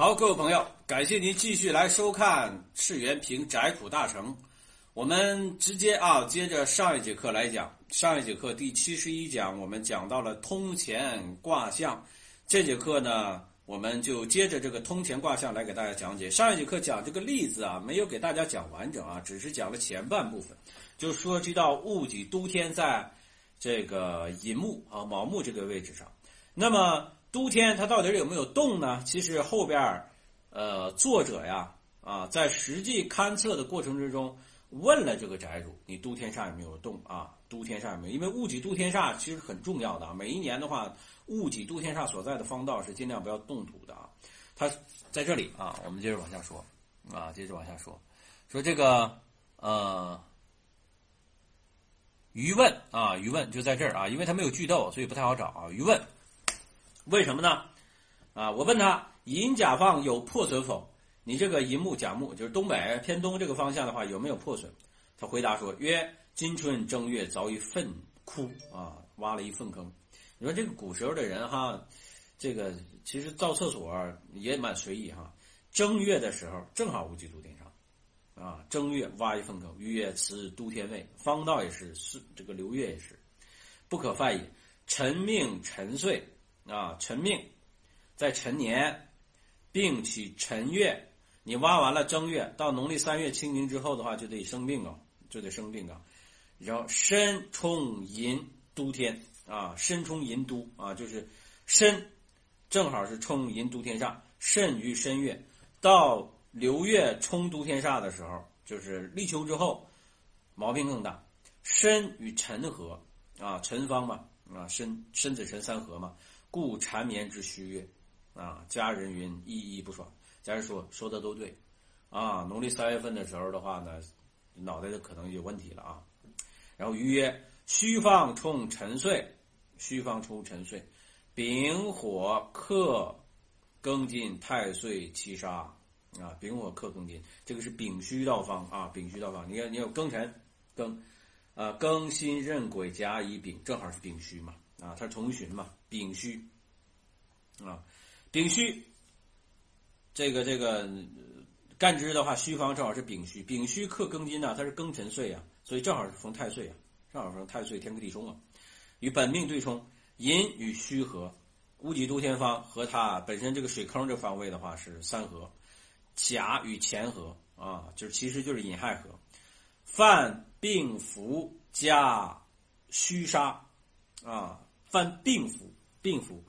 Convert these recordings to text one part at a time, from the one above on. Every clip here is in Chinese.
好，各位朋友，感谢您继续来收看赤原平宅苦大成。我们直接啊，接着上一节课来讲。上一节课第七十一讲，我们讲到了通钱卦象。这节课呢，我们就接着这个通钱卦象来给大家讲解。上一节课讲这个例子啊，没有给大家讲完整啊，只是讲了前半部分，就说这道戊己都天在这个寅木啊卯木这个位置上。那么都天它到底有没有动呢？其实后边呃，作者呀啊，在实际勘测的过程之中。问了这个宅主，你都天煞有没有动啊？都天煞有没有？因为戊己都天煞其实很重要的啊。每一年的话，戊己都天煞所在的方道是尽量不要动土的啊。他在这里啊，我们接着往下说啊，接着往下说，说这个呃，余问啊，余问就在这儿啊，因为他没有句斗，所以不太好找啊。余问为什么呢？啊，我问他银甲方有破损否？你这个寅木甲木就是东北偏东这个方向的话有没有破损？他回答说：“曰今春正月凿一粪窟啊，挖了一粪坑。你说这个古时候的人哈，这个其实造厕所也蛮随意哈。正月的时候正好戊己都天上，啊，正月挖一粪坑，曰此都天位，方道也是是这个流月也是不可犯也。辰命辰岁啊，辰命在辰年，并起辰月。”你挖完了正月，到农历三月清明之后的话，就得生病啊，就得生病啊。然后申冲寅都天啊，申冲寅都啊，就是申正好是冲寅都天煞，肾于申月，到流月冲都天煞的时候，就是立秋之后，毛病更大。申与辰合啊，辰方嘛啊，申申子辰三合嘛，故缠绵之虚月啊，家人云依依不爽。家人说说的都对，啊，农历三月份的时候的话呢，脑袋就可能有问题了啊。然后余曰：虚方冲辰岁，虚方冲辰岁，丙火克庚金太岁七杀啊，丙火克庚金，这个是丙戌道方啊，丙戌道方。你看，你有庚辰，庚，啊，庚辛壬癸甲乙丙，正好是丙戌嘛，啊，它是同旬嘛，丙戌，啊，丙戌。这个这个干支的话，戌方正好是丙戌，丙戌克庚金呢，它是庚辰岁啊，所以正好是逢太岁啊，正好逢太岁天克地冲啊，与本命对冲，寅与戌合，戊己都天方和它本身这个水坑这方位的话是三合，甲与乾合啊，就是其实就是寅亥合，犯病符加戌杀啊，犯病符病符。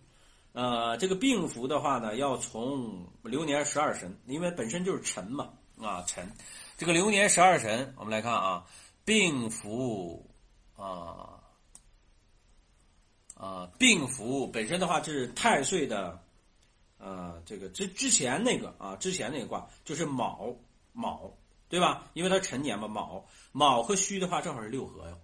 呃，这个病符的话呢，要从流年十二神，因为本身就是辰嘛，啊辰，这个流年十二神，我们来看啊，病符啊啊，病符本身的话就是太岁的，呃，这个之之前那个啊，之前那个卦就是卯卯，对吧？因为它辰年嘛，卯卯和戌的话正好是六合哟，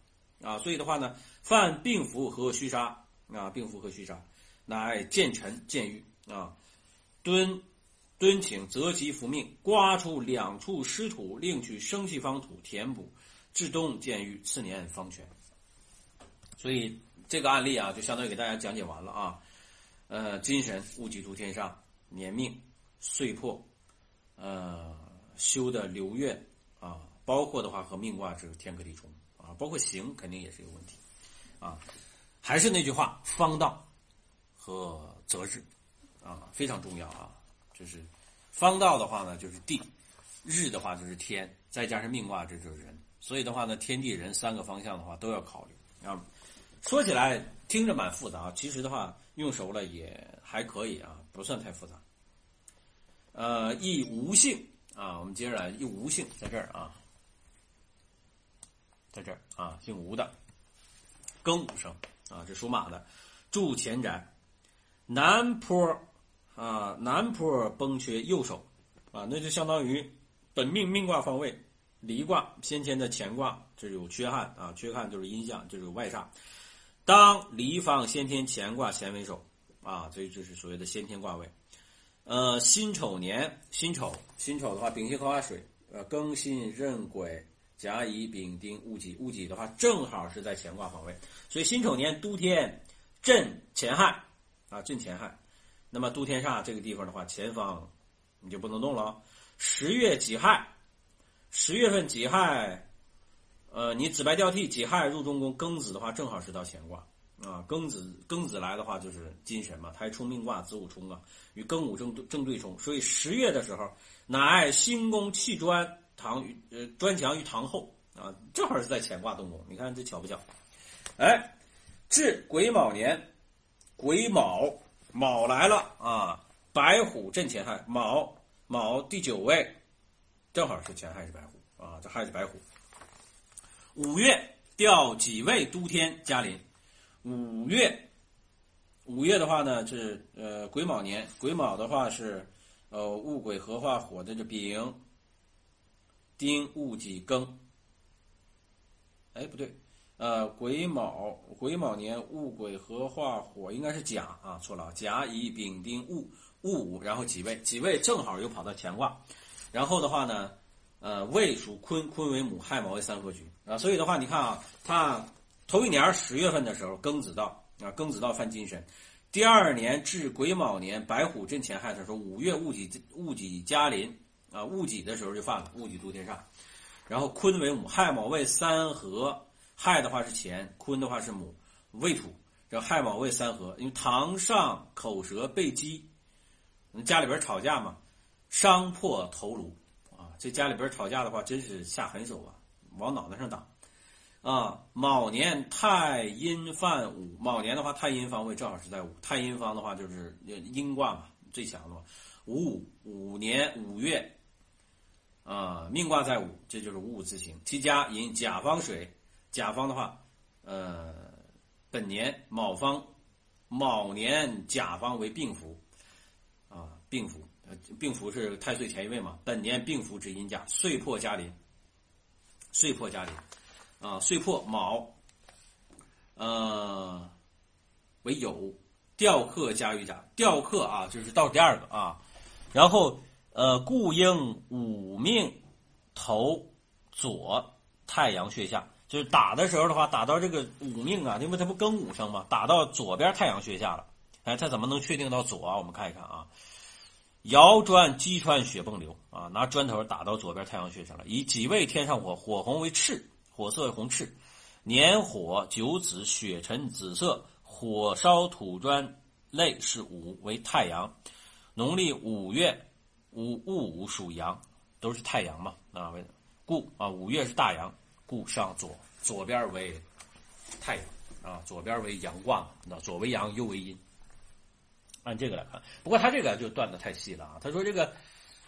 啊，所以的话呢，犯病符和戌杀啊，病符和戌杀。乃见臣见欲啊，敦敦请择吉福命，刮出两处湿土，另取生气方土填补，至冬见欲，次年方全。所以这个案例啊，就相当于给大家讲解完了啊。呃，金神戊己图天上年命岁破，呃，修的流月啊，包括的话和命卦是天克地冲啊，包括行肯定也是有问题啊。还是那句话，方道。和择日，啊，非常重要啊。就是方道的话呢，就是地；日的话就是天，再加上命卦，这就是人。所以的话呢，天地人三个方向的话都要考虑啊。说起来听着蛮复杂，其实的话用熟了也还可以啊，不算太复杂。呃，一无性啊，我们接着来，一无性在这儿啊，在这儿啊，姓吴的，庚午生啊，这属马的，住前宅。南坡，啊，南坡崩缺右手，啊，那就相当于本命命卦方位离卦先天的乾卦，这有缺憾啊，缺憾就是阴象，就是外煞。当离方先天乾卦乾为首，啊，所以这是所谓的先天卦位。呃，辛丑年，辛丑，辛丑的话，丙辛合化水，呃，庚辛壬癸甲乙丙丁戊己，戊己的话正好是在乾卦方位，所以辛丑年都天震乾亥。啊，震前亥，那么都天煞这个地方的话，前方你就不能动了。十月己亥，十月份己亥，呃，你子白交替，己亥入中宫，庚子的话正好是到乾卦啊。庚子庚子来的话就是金神嘛，它还冲命卦子午冲啊，与庚午正正对冲，所以十月的时候，乃兴宫弃砖堂于呃砖墙于堂后啊，正好是在乾卦动工。你看这巧不巧？哎，至癸卯年，癸卯卯来了啊，白虎震乾亥，卯卯第九位，正好是乾亥是白虎啊，这亥是白虎。五月调己未都天嘉临，五月五月的话呢是呃癸卯年，癸卯的话是呃戊癸合化火的这丙、丁、戊己、庚。哎，不对，呃癸卯癸卯年戊癸合化火应该是甲啊，错了，甲乙丙丁戊戊午，然后己未，己未正好又跑到乾卦，然后的话呢。呃，未属坤，坤为母，亥卯为三合局啊，所以的话，你看啊，他头一年十月份的时候庚子到啊，庚子到犯金神，第二年至癸卯年白虎震乾亥的时候，五月戊己戊己嘉临啊，戊己的时候就犯了戊己度天煞，然后坤为母，亥卯未三合，亥的话是乾，坤的话是母，未土，这亥卯未三合，因为堂上口舌被击，家里边吵架嘛，伤破头颅啊。这家里边吵架的话，真是下狠手啊，往脑袋上打，啊！卯年太阴犯午，卯年的话，太阴方位正好是在午，太阴方的话就是阴卦嘛，最强的嘛。五五五年五月，啊，命卦在午，这就是五五字形。其家引甲方水，甲方的话，呃，本年卯方，卯年甲方为病符，啊，病符。病符是太岁前一位嘛？本年病符指阴甲，岁破家临，岁破家临，啊，岁破卯，呃，为酉，吊克加于甲，吊克啊，就是倒数第二个啊。然后呃，故应五命头左太阳穴下，就是打的时候的话，打到这个五命啊，因为它不庚午生嘛，打到左边太阳穴下了。哎，它怎么能确定到左啊？我们看一看啊。摇砖击穿血迸流啊！拿砖头打到左边太阳穴上了。以己未天上火，火红为赤，火色为红赤。年火九子，血沉紫色。火烧土砖类是午，为太阳。农历五月，五戊午属阳，都是太阳嘛啊？为故啊，五月是大阳，故上左左边为太阳啊，左边为阳卦，那左为阳，右为阴。按这个来看，不过他这个就断的太细了啊。他说这个，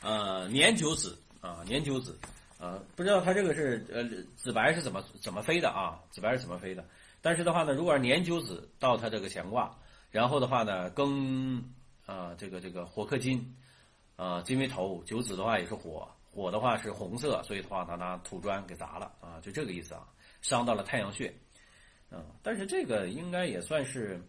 呃，年九子啊，年九子，呃，不知道他这个是呃子白是怎么怎么飞的啊？子白是怎么飞的？但是的话呢，如果是年九子到他这个乾卦，然后的话呢，庚啊这个这个火克金，啊金为头，九子的话也是火，火的话是红色，所以的话他拿土砖给砸了啊，就这个意思啊，伤到了太阳穴，啊，但是这个应该也算是。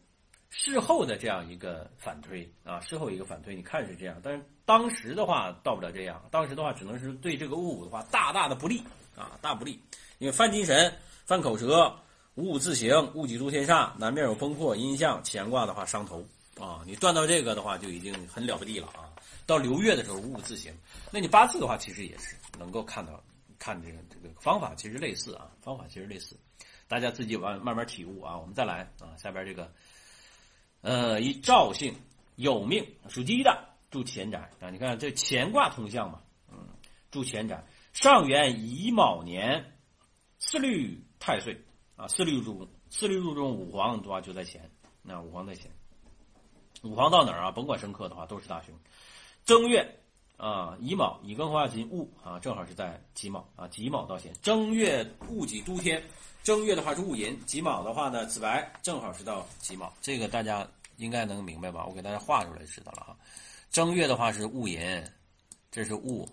事后的这样一个反推啊，事后一个反推，你看是这样，但是当时的话到不了这样，当时的话只能是对这个戊午的话大大的不利啊，大不利，因为犯金神、犯口舌、五五自行、戊己度天煞，南面有风破阴象，乾卦的话伤头啊，你断到这个的话就已经很了不地了啊。到流月的时候五五字形，那你八字的话其实也是能够看到，看这个这个方法其实类似啊，方法其实类似，大家自己慢慢慢体悟啊。我们再来啊，下边这个。呃，以赵姓有命属鸡的住前宅啊，你看这乾卦通象嘛，嗯，住前宅。上元乙卯年，四律太岁啊，四律入，四律入中，五黄的话就在前，那五黄在前。五黄到哪儿啊？甭管生克的话，都是大凶。正月啊，乙卯乙庚化金戊啊，正好是在己卯啊，己卯到前。正月戊己都天。正月的话是戊寅，己卯的话呢，子白正好是到己卯，这个大家应该能明白吧？我给大家画出来就知道了哈。正月的话是戊寅，这是戊，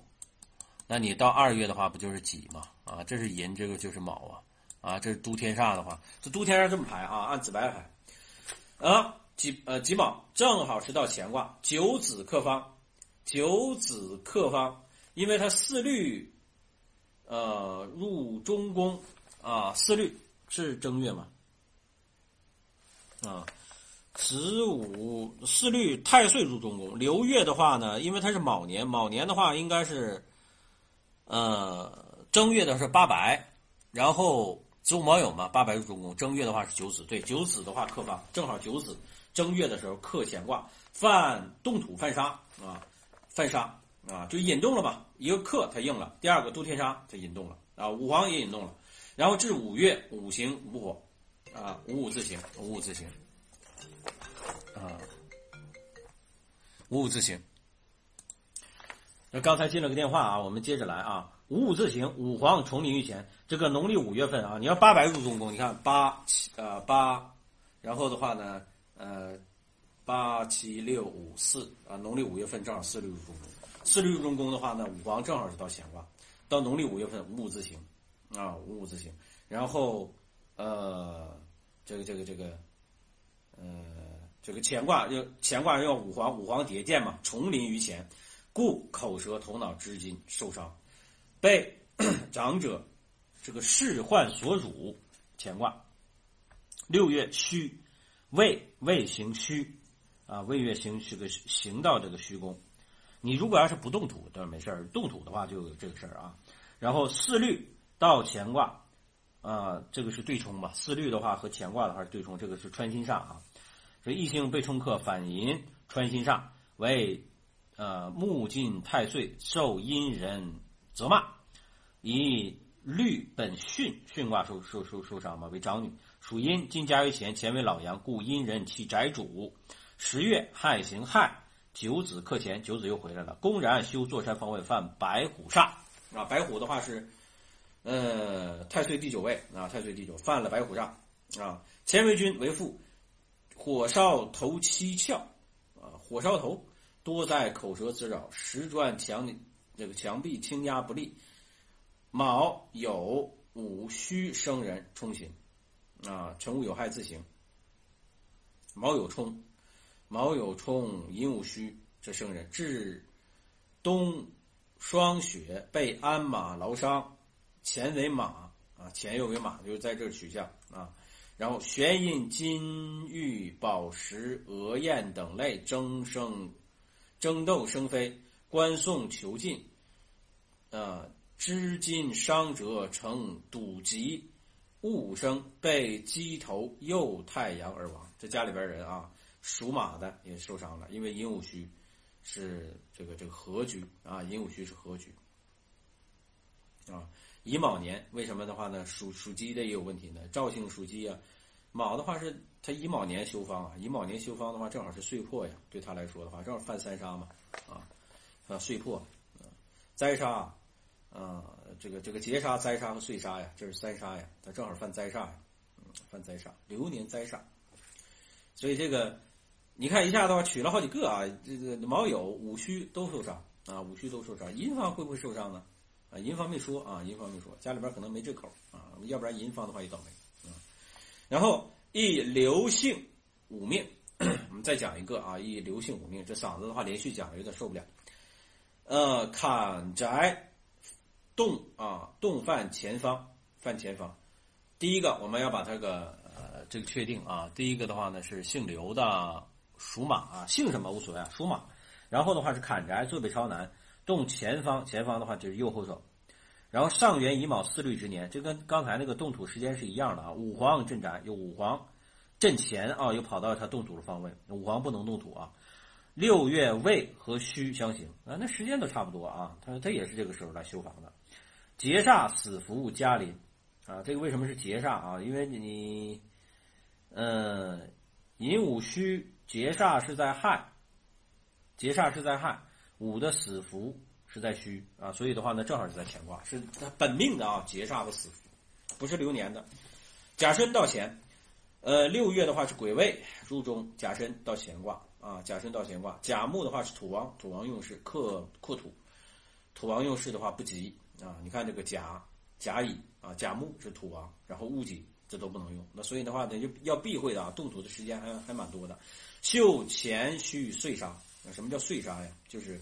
那你到二月的话不就是己嘛？啊，这是寅，这个就是卯啊，啊，这是都天煞的话，这都天煞这么排啊，按子白排。啊，己呃己卯正好是到乾卦，九子克方，九子克方，因为它四律，呃入中宫。啊，四律是正月嘛？啊，子午四律太岁入中宫。流月的话呢，因为它是卯年，卯年的话应该是，呃，正月的是八白，然后子午卯酉嘛，八白入中宫。正月的话是九子，对，九子的话克方，正好九子正月的时候克乾卦，犯动土犯杀啊，犯杀啊，就引动了嘛，一个克它应了，第二个杜天杀它引动了啊，五黄也引动了，然后至五月五行五火啊，五五自行，五五自行。啊，五五自行。那刚才进了个电话啊，我们接着来啊。五五自行，五黄重临于前。这个农历五月份啊，你要八白入中宫，你看八七呃八，然后的话呢，呃八七六五四啊，农历五月份正好四六入中宫。四六入中宫的话呢，五黄正好是到乾卦，到农历五月份五五自行啊，五五自行。然后呃，这个这个这个，呃。这个乾卦要乾卦要五黄五黄叠见嘛，重临于前，故口舌头脑之筋受伤，被 长者这个世患所辱。乾卦六月虚，未未行虚啊，未月行这个行到这个虚宫。你如果要是不动土，倒是没事儿；动土的话就有这个事儿啊。然后四律到乾卦啊，这个是对冲吧？四律的话和乾卦的话是对冲，这个是穿心煞啊。这异性被冲克反寅穿心煞为，呃木尽太岁受阴人责骂，以律本巽巽卦受受受受伤嘛为长女属阴金加于乾乾为老阳故阴人其宅主十月亥行亥九子克乾九子又回来了公然修座山方位犯白虎煞啊白虎的话是，呃太岁第九位啊太岁第九犯了白虎煞啊乾为君为父。火烧头七窍，啊，火烧头多在口舌滋扰，石砖墙这个墙壁轻压不利。卯酉午戌生人冲刑，啊，辰午有害自行。卯酉冲，卯酉冲寅午戌这生人至冬霜雪被鞍马劳伤，前为马啊，前又为马，就在这取向啊。然后玄印金玉宝石鹅雁等类争生争斗生飞观送囚禁，呃织金伤者成赌疾戊生被鸡头右太阳而亡。这家里边人啊，属马的也受伤了，因为寅午戌是这个这个合局啊，寅午戌是合局啊。乙卯年为什么的话呢？属属鸡的也有问题呢？赵姓属鸡啊，卯的话是他乙卯年修方啊，乙卯年修方的话正好是岁破呀，对他来说的话正好犯三杀嘛，啊，啊岁破，灾杀，啊这个这个劫杀、灾杀和岁杀呀，这是三杀呀，他正好犯灾煞呀，犯灾煞，流年灾煞，所以这个你看一下的话取了好几个啊，这个毛友五虚都受伤啊，五虚都受伤，银方会不会受伤呢？啊，银方没说啊，银方没说，家里边可能没这口啊，要不然银方的话也倒霉啊。然后一刘姓五命，我们再讲一个啊，一刘姓五命，这嗓子的话连续讲有点受不了。呃，砍宅动啊，动犯前方，犯前方。第一个我们要把这个呃这个确定啊，第一个的话呢是姓刘的属马啊，姓什么无所谓啊，属马。然后的话是坎宅坐北朝南。动前方，前方的话就是右后手，然后上元乙卯四律之年，这跟刚才那个动土时间是一样的啊。五黄镇宅，有五黄镇前啊，又跑到他动土的方位，五黄不能动土啊。六月未和戌相刑啊，那时间都差不多啊。他他也是这个时候来修房的。劫煞死符加临啊，这个为什么是劫煞啊？因为你，嗯，寅午戌劫煞是在亥，劫煞是在亥。午的死符是在戌啊，所以的话呢，正好是在乾卦，是他本命的啊，劫煞的死符，不是流年的。甲申到乾，呃，六月的话是癸未入中，甲申到乾卦啊，甲申到乾卦。甲木的话是土王，土王用事克克土，土王用事的话不吉啊。你看这个甲甲乙啊，甲木是土王，然后戊己这都不能用，那所以的话呢，就要避讳的啊，动土的时间还还蛮多的。秀乾戌岁杀。什么叫岁杀呀？就是，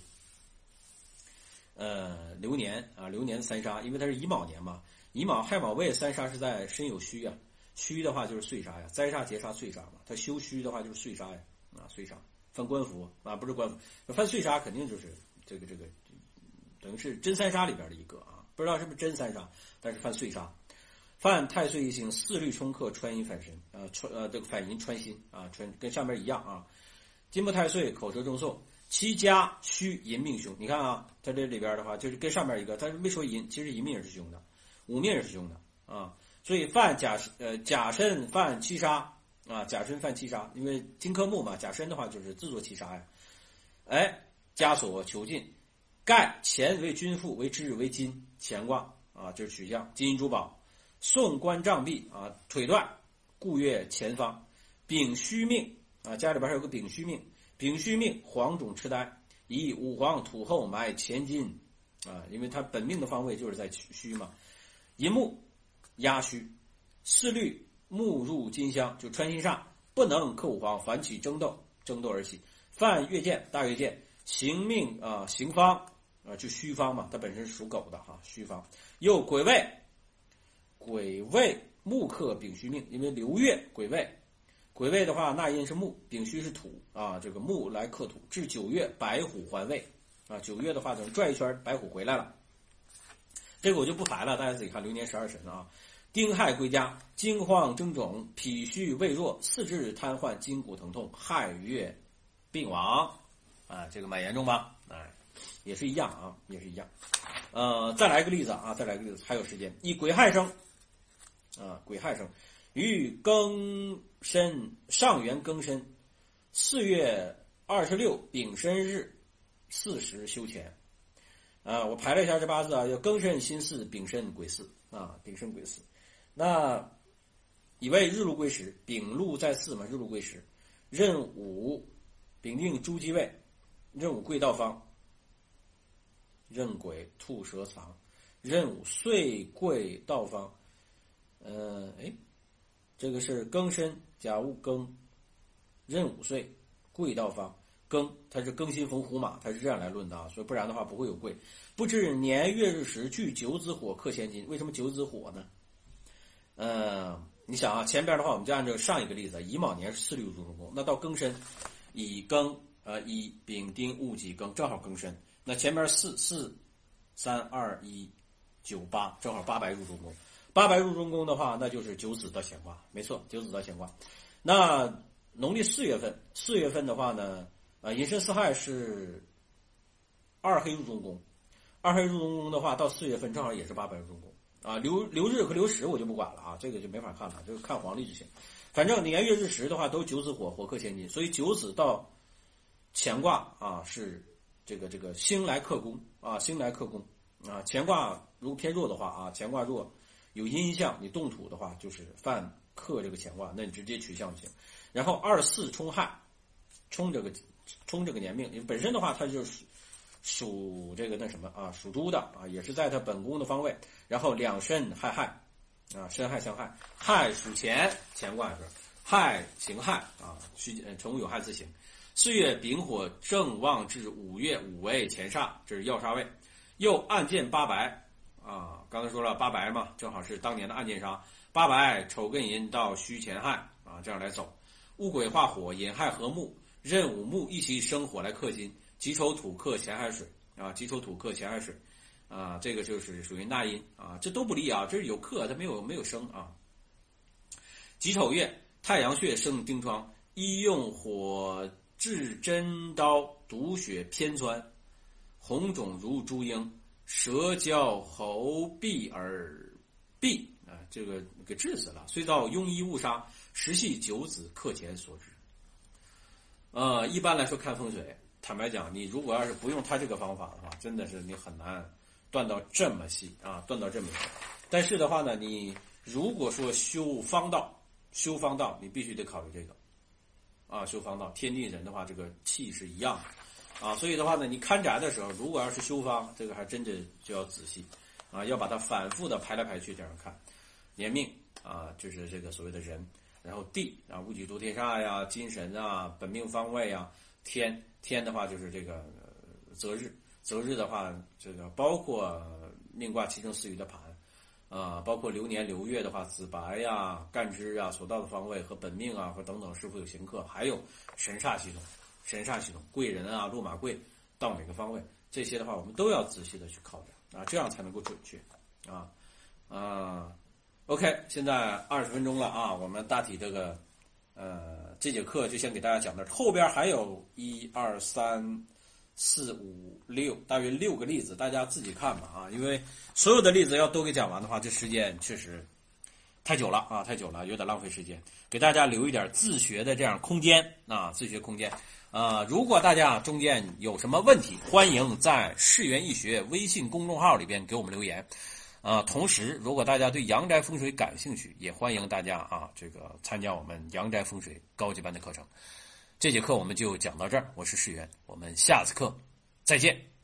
呃，流年啊，流年三杀，因为它是乙卯年嘛，乙卯亥卯未三杀是在申酉戌啊，戌的话就是岁杀呀，灾煞劫杀岁杀嘛。他修戌的话就是岁杀呀，啊，岁杀犯官符啊，不是官符，犯岁杀肯定就是这个这个，等于是真三杀里边的一个啊，不知道是不是真三杀，但是犯岁杀，犯太岁一星四律冲克穿阴反身啊，穿呃这个反银穿心啊，穿跟上面一样啊，金木太岁口舌重讼。七家虚银命凶，你看啊，在这里边的话就是跟上面一个，它没说银，其实银命也是凶的，五命也是凶的啊。所以犯甲呃甲申犯七杀啊，甲申犯七杀，因为金克木嘛，甲申的话就是自作七杀呀。哎，枷锁囚禁，盖钱为君父，为之为金乾卦啊，就是取向金银珠宝。送官杖毙啊，腿断，故越前方。丙戌命啊，家里边还有个丙戌命。丙戌命，黄种痴呆，以五黄土后埋前金，啊，因为他本命的方位就是在戌嘛。寅木压戌，四律木入金香，就穿心煞，不能克五黄，反起争斗，争斗而起。犯月见，大月见，行命啊，行方啊，就戌方嘛，它本身属狗的哈，戌方又癸未，癸未木克丙戌命，因为流月癸未。癸未的话，纳音是木，丙戌是土啊，这个木来克土。至九月，白虎还位啊，九月的话，等转一圈，白虎回来了。这个我就不排了，大家自己看流年十二神啊。丁亥归家，惊慌征肿，脾虚胃弱，四肢瘫痪，筋骨疼痛，亥月病亡啊，这个蛮严重吧？哎，也是一样啊，也是一样。呃，再来一个例子啊，再来一个例子，还有时间。以癸亥生啊，癸亥生。于庚申上元庚申四月二十六丙申日巳时休钱，啊，我排了一下这八字啊，叫庚申辛巳丙申癸巳啊，丙申癸巳。那以为日禄归时，丙禄在巳嘛，日禄归时，壬午丙丁朱鸡位，壬午贵道方，壬癸兔蛇藏，壬午岁贵道方，嗯，哎。这个是庚申甲戊庚壬午岁贵道方庚，它是庚辛逢虎马，它是这样来论的啊，所以不然的话不会有贵。不知年月日时具九子火克千金，为什么九子火呢？嗯，你想啊，前边的话我们就按照上一个例子，乙卯年是四六入中宫，那到庚申乙庚呃乙丙丁戊己庚正好庚申，那前边四四三二一九八正好八白入中宫。八白入中宫的话，那就是九子的乾卦，没错，九子的乾卦。那农历四月份，四月份的话呢，啊，寅申巳亥是二黑入中宫，二黑入中宫的话，到四月份正好也是八白入中宫啊。流流日和流时我就不管了啊，这个就没法看了，就是看黄历就行。反正年月日时的话，都九子火，火克千金，所以九子到乾卦啊是这个这个星来克宫啊，星来克宫啊。乾卦如果偏弱的话啊，乾卦弱。有阴象，你动土的话就是犯克这个乾卦，那你直接取象就行。然后二四冲亥，冲这个冲这个年命，本身的话它就是属这个那什么啊，属猪的啊，也是在它本宫的方位。然后两申亥亥，啊申亥相害，亥属乾，乾卦是亥行亥啊，虚辰午有亥自行。四月丙火正旺至五月午为前煞，这是要杀位，又暗见八白。啊，刚才说了八白嘛，正好是当年的暗箭杀。八白丑艮寅到戌乾亥啊，这样来走。戊癸化火，寅亥合木，壬午木一起生火来克金。己丑土克乾亥水啊，己丑土克乾亥水啊，这个就是属于纳音啊，这都不利啊，这是有克，它没有没有生啊。己丑月，太阳穴生丁疮，医用火炙针刀，毒血偏窜，红肿如猪英。舌焦喉闭而闭啊，这个给治死了。虽遭庸医误杀，实系九子克前所致。呃，一般来说看风水，坦白讲，你如果要是不用他这个方法的话，真的是你很难断到这么细啊，断到这么细。但是的话呢，你如果说修方道，修方道，你必须得考虑这个啊，修方道，天地人的话，这个气是一样的。啊，所以的话呢，你看宅的时候，如果要是修方，这个还真的就要仔细，啊，要把它反复的排来排去这样看，年命啊，就是这个所谓的人，然后地啊，戊己土天煞呀，金神啊，本命方位啊，天天的话就是这个择日，择日的话，这个包括命卦七正四余的盘，啊，包括流年流月的话，子白呀、干支啊、所到的方位和本命啊，或等等是否有刑克，还有神煞系统、神煞系统、贵人啊、落马贵到哪个方位，这些的话我们都要仔细的去考量啊，这样才能够准确啊啊。OK，现在二十分钟了啊，我们大体这个呃这节课就先给大家讲到，后边还有一二三四五六，大约六个例子，大家自己看吧啊，因为所有的例子要都给讲完的话，这时间确实太久了啊，太久了，有点浪费时间，给大家留一点自学的这样空间啊，自学空间啊。如果大家中间有什么问题，欢迎在世园易学微信公众号里边给我们留言。啊，同时，如果大家对阳宅风水感兴趣，也欢迎大家啊，这个参加我们阳宅风水高级班的课程。这节课我们就讲到这儿，我是世源，我们下次课再见。